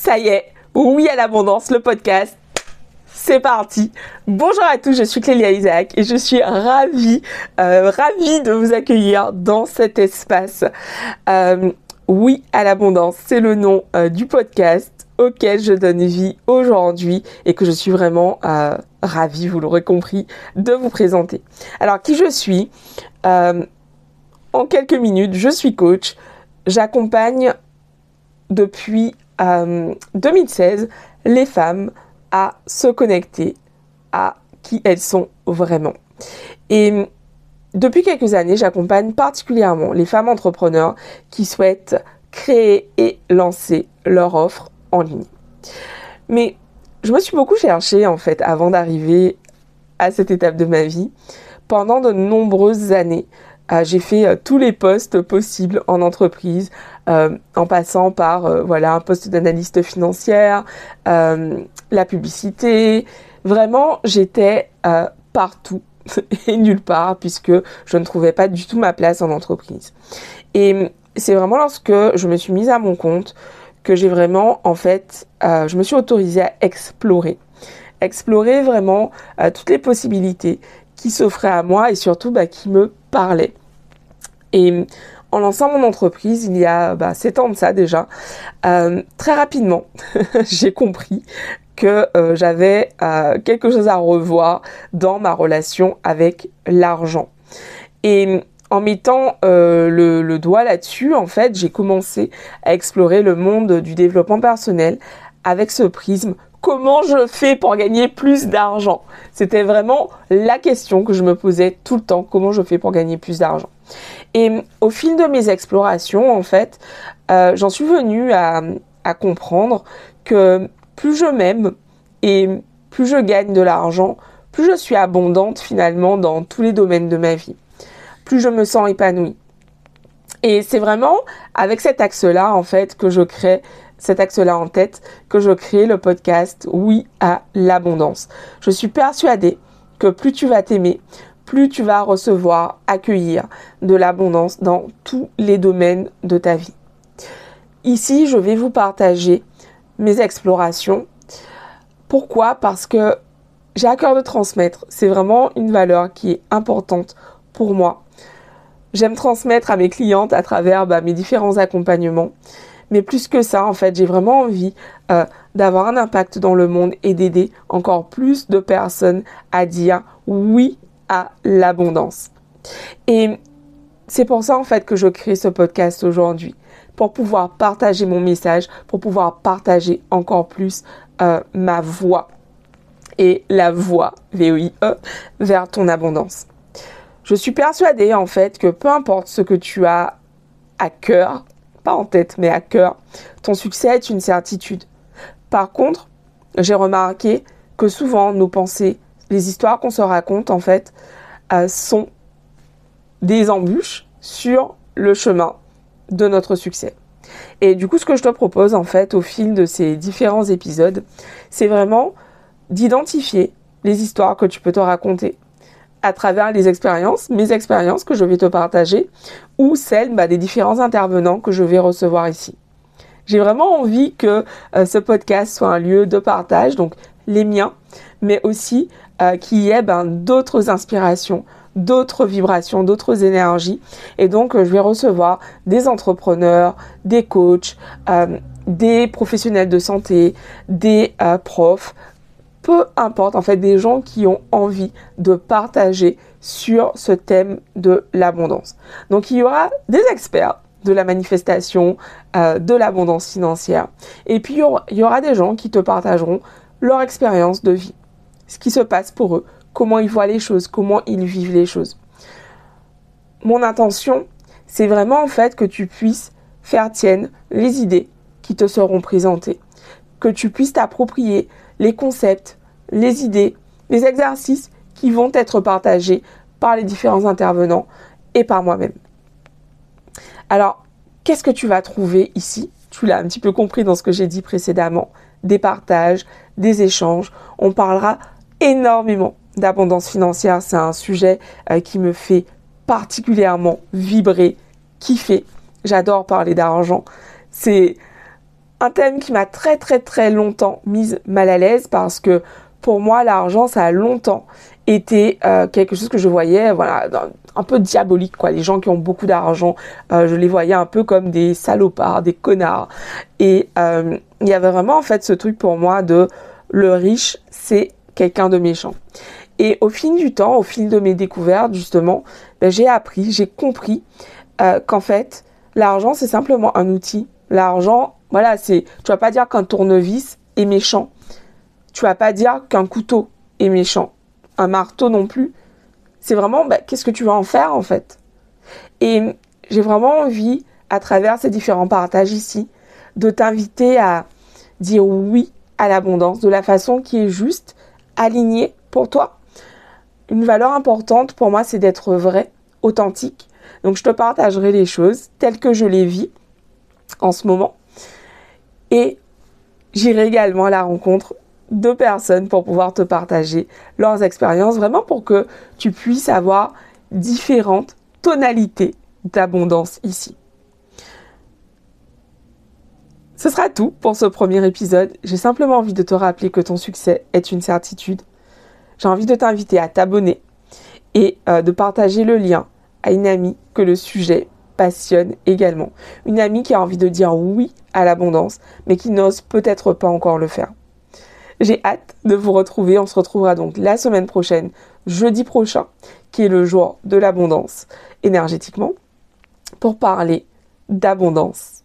Ça y est, oui à l'abondance, le podcast. C'est parti. Bonjour à tous, je suis Clélia Isaac et je suis ravie, euh, ravie de vous accueillir dans cet espace. Euh, oui à l'abondance, c'est le nom euh, du podcast auquel je donne vie aujourd'hui et que je suis vraiment ravie, vous l'aurez compris, de vous présenter. Alors qui je suis? En quelques minutes, je suis coach. J'accompagne depuis 2016 euh, les femmes à se connecter à qui elles sont vraiment. Et depuis quelques années, j'accompagne particulièrement les femmes entrepreneurs qui souhaitent créer et lancer leur offre en ligne. Mais je me suis beaucoup cherchée en fait avant d'arriver à cette étape de ma vie. Pendant de nombreuses années, euh, j'ai fait euh, tous les postes possibles en entreprise, euh, en passant par voilà un poste d'analyste financière, la publicité. Vraiment, j'étais partout et nulle part puisque je ne trouvais pas du tout ma place en entreprise. Et c'est vraiment lorsque je me suis mise à mon compte que j'ai vraiment, en fait, je me suis autorisée à explorer. Explorer vraiment toutes les possibilités qui s'offraient à moi et surtout bah, qui me parlaient. Et en lançant mon entreprise, il y a bah, 7 ans de ça déjà, euh, très rapidement, j'ai compris que euh, j'avais euh, quelque chose à revoir dans ma relation avec l'argent. Et en mettant le, doigt là-dessus, en fait, j'ai commencé à explorer le monde du développement personnel avec ce prisme. Comment je fais pour gagner plus d'argent? C'était vraiment la question que je me posais tout le temps. Comment je fais pour gagner plus d'argent? Et au fil de mes explorations, en fait, euh, j'en suis venue à, comprendre que plus je m'aime et plus je gagne de l'argent, plus je suis abondante finalement dans tous les domaines de ma vie, plus je me sens épanouie. Et c'est vraiment avec cet axe-là, en fait, que je crée cet axe-là en tête, que je crée le podcast Oui à l'abondance. Je suis persuadée que plus tu vas t'aimer, plus tu vas recevoir, accueillir de l'abondance dans tous les domaines de ta vie. Ici, je vais vous partager mes explorations. Pourquoi? Parce que j'ai à cœur de transmettre. C'est vraiment une valeur qui est importante pour moi. J'aime transmettre à mes clientes à travers bah, mes différents accompagnements. Mais plus que ça, en fait, j'ai vraiment envie euh, d'avoir un impact dans le monde et d'aider encore plus de personnes à dire oui à l'abondance. Et c'est pour ça en fait que je crée ce podcast aujourd'hui, pour pouvoir partager mon message, pour pouvoir partager encore plus euh, ma voix et la voix, V-O-I-E, vers ton abondance. Je suis persuadée en fait que peu importe ce que tu as à cœur, pas en tête mais à cœur, ton succès est une certitude. Par contre, j'ai remarqué que souvent nos pensées les histoires qu'on se raconte, en fait, euh, sont des embûches sur le chemin de notre succès. Et du coup, ce que je te propose, en fait, au fil de ces différents épisodes, c'est vraiment d'identifier les histoires que tu peux te raconter à travers les expériences, mes expériences que je vais te partager, ou celles bah, des différents intervenants que je vais recevoir ici. J'ai vraiment envie que euh, ce podcast soit un lieu de partage, donc les miens, mais aussi euh, qui y ait ben, d'autres inspirations, d'autres vibrations, d'autres énergies. Et donc, euh, je vais recevoir des entrepreneurs, des coachs, euh, des professionnels de santé, des profs, peu importe, en fait, des gens qui ont envie de partager sur ce thème de l'abondance. Donc, il y aura des experts de la manifestation, de l'abondance financière. Et puis, il y aura des gens qui te partageront leur expérience de vie ce qui se passe pour eux, comment ils voient les choses, comment ils vivent les choses. Mon intention, c'est vraiment en fait que tu puisses faire tienne les idées qui te seront présentées, que tu puisses t'approprier les concepts, les idées, les exercices qui vont être partagés par les différents intervenants et par moi-même. Alors, qu'est-ce que tu vas trouver ici Tu l'as un petit peu compris dans ce que j'ai dit précédemment. Des partages, des échanges. On parlera énormément d'abondance financière. C'est un sujet euh, qui me fait particulièrement vibrer, kiffer. J'adore parler d'argent. C'est un thème qui m'a très très très longtemps mise mal à l'aise parce que pour moi l'argent ça a longtemps été euh, quelque chose que je voyais voilà un peu diabolique quoi. Les gens qui ont beaucoup d'argent euh, je les voyais un peu comme des salopards des connards. Et euh, il y avait vraiment en fait ce truc pour moi de le riche c'est quelqu'un de méchant. Et au fil du temps au fil de mes découvertes justement ben, j'ai appris j'ai compris qu'en fait l'argent c'est simplement un outil. L'argent voilà, c'est, tu vas pas dire qu'un tournevis est méchant. Tu vas pas dire qu'un couteau est méchant. Un marteau non plus. C'est vraiment, bah, qu'est-ce que tu vas en faire en fait? Et j'ai vraiment envie, à travers ces différents partages ici, de t'inviter à dire oui à l'abondance de la façon qui est juste, alignée pour toi. Une valeur importante pour moi, c'est d'être vrai, authentique. Donc je te partagerai les choses telles que je les vis en ce moment. Et j'irai également à la rencontre de personnes pour pouvoir te partager leurs expériences, vraiment pour que tu puisses avoir différentes tonalités d'abondance ici. Ce sera tout pour ce premier épisode. J'ai simplement envie de te rappeler que ton succès est une certitude. J'ai envie de t'inviter à t'abonner et euh, de partager le lien à une amie que le sujet passionne également. Une amie qui a envie de dire oui à l'abondance, mais qui n'ose peut-être pas encore le faire. J'ai hâte de vous retrouver. On se retrouvera donc la semaine prochaine, jeudi prochain, qui est le jour de l'abondance énergétiquement, pour parler d'abondance,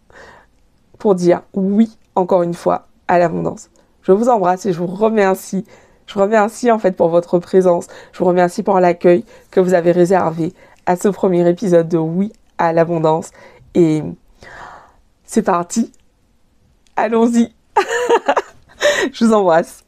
pour dire oui, encore une fois, à l'abondance. Je vous embrasse et je vous remercie. Je vous remercie en fait pour votre présence. Je vous remercie pour l'accueil que vous avez réservé à ce premier épisode de Oui à l'abondance. Et c'est parti. Allons-y. Je vous embrasse.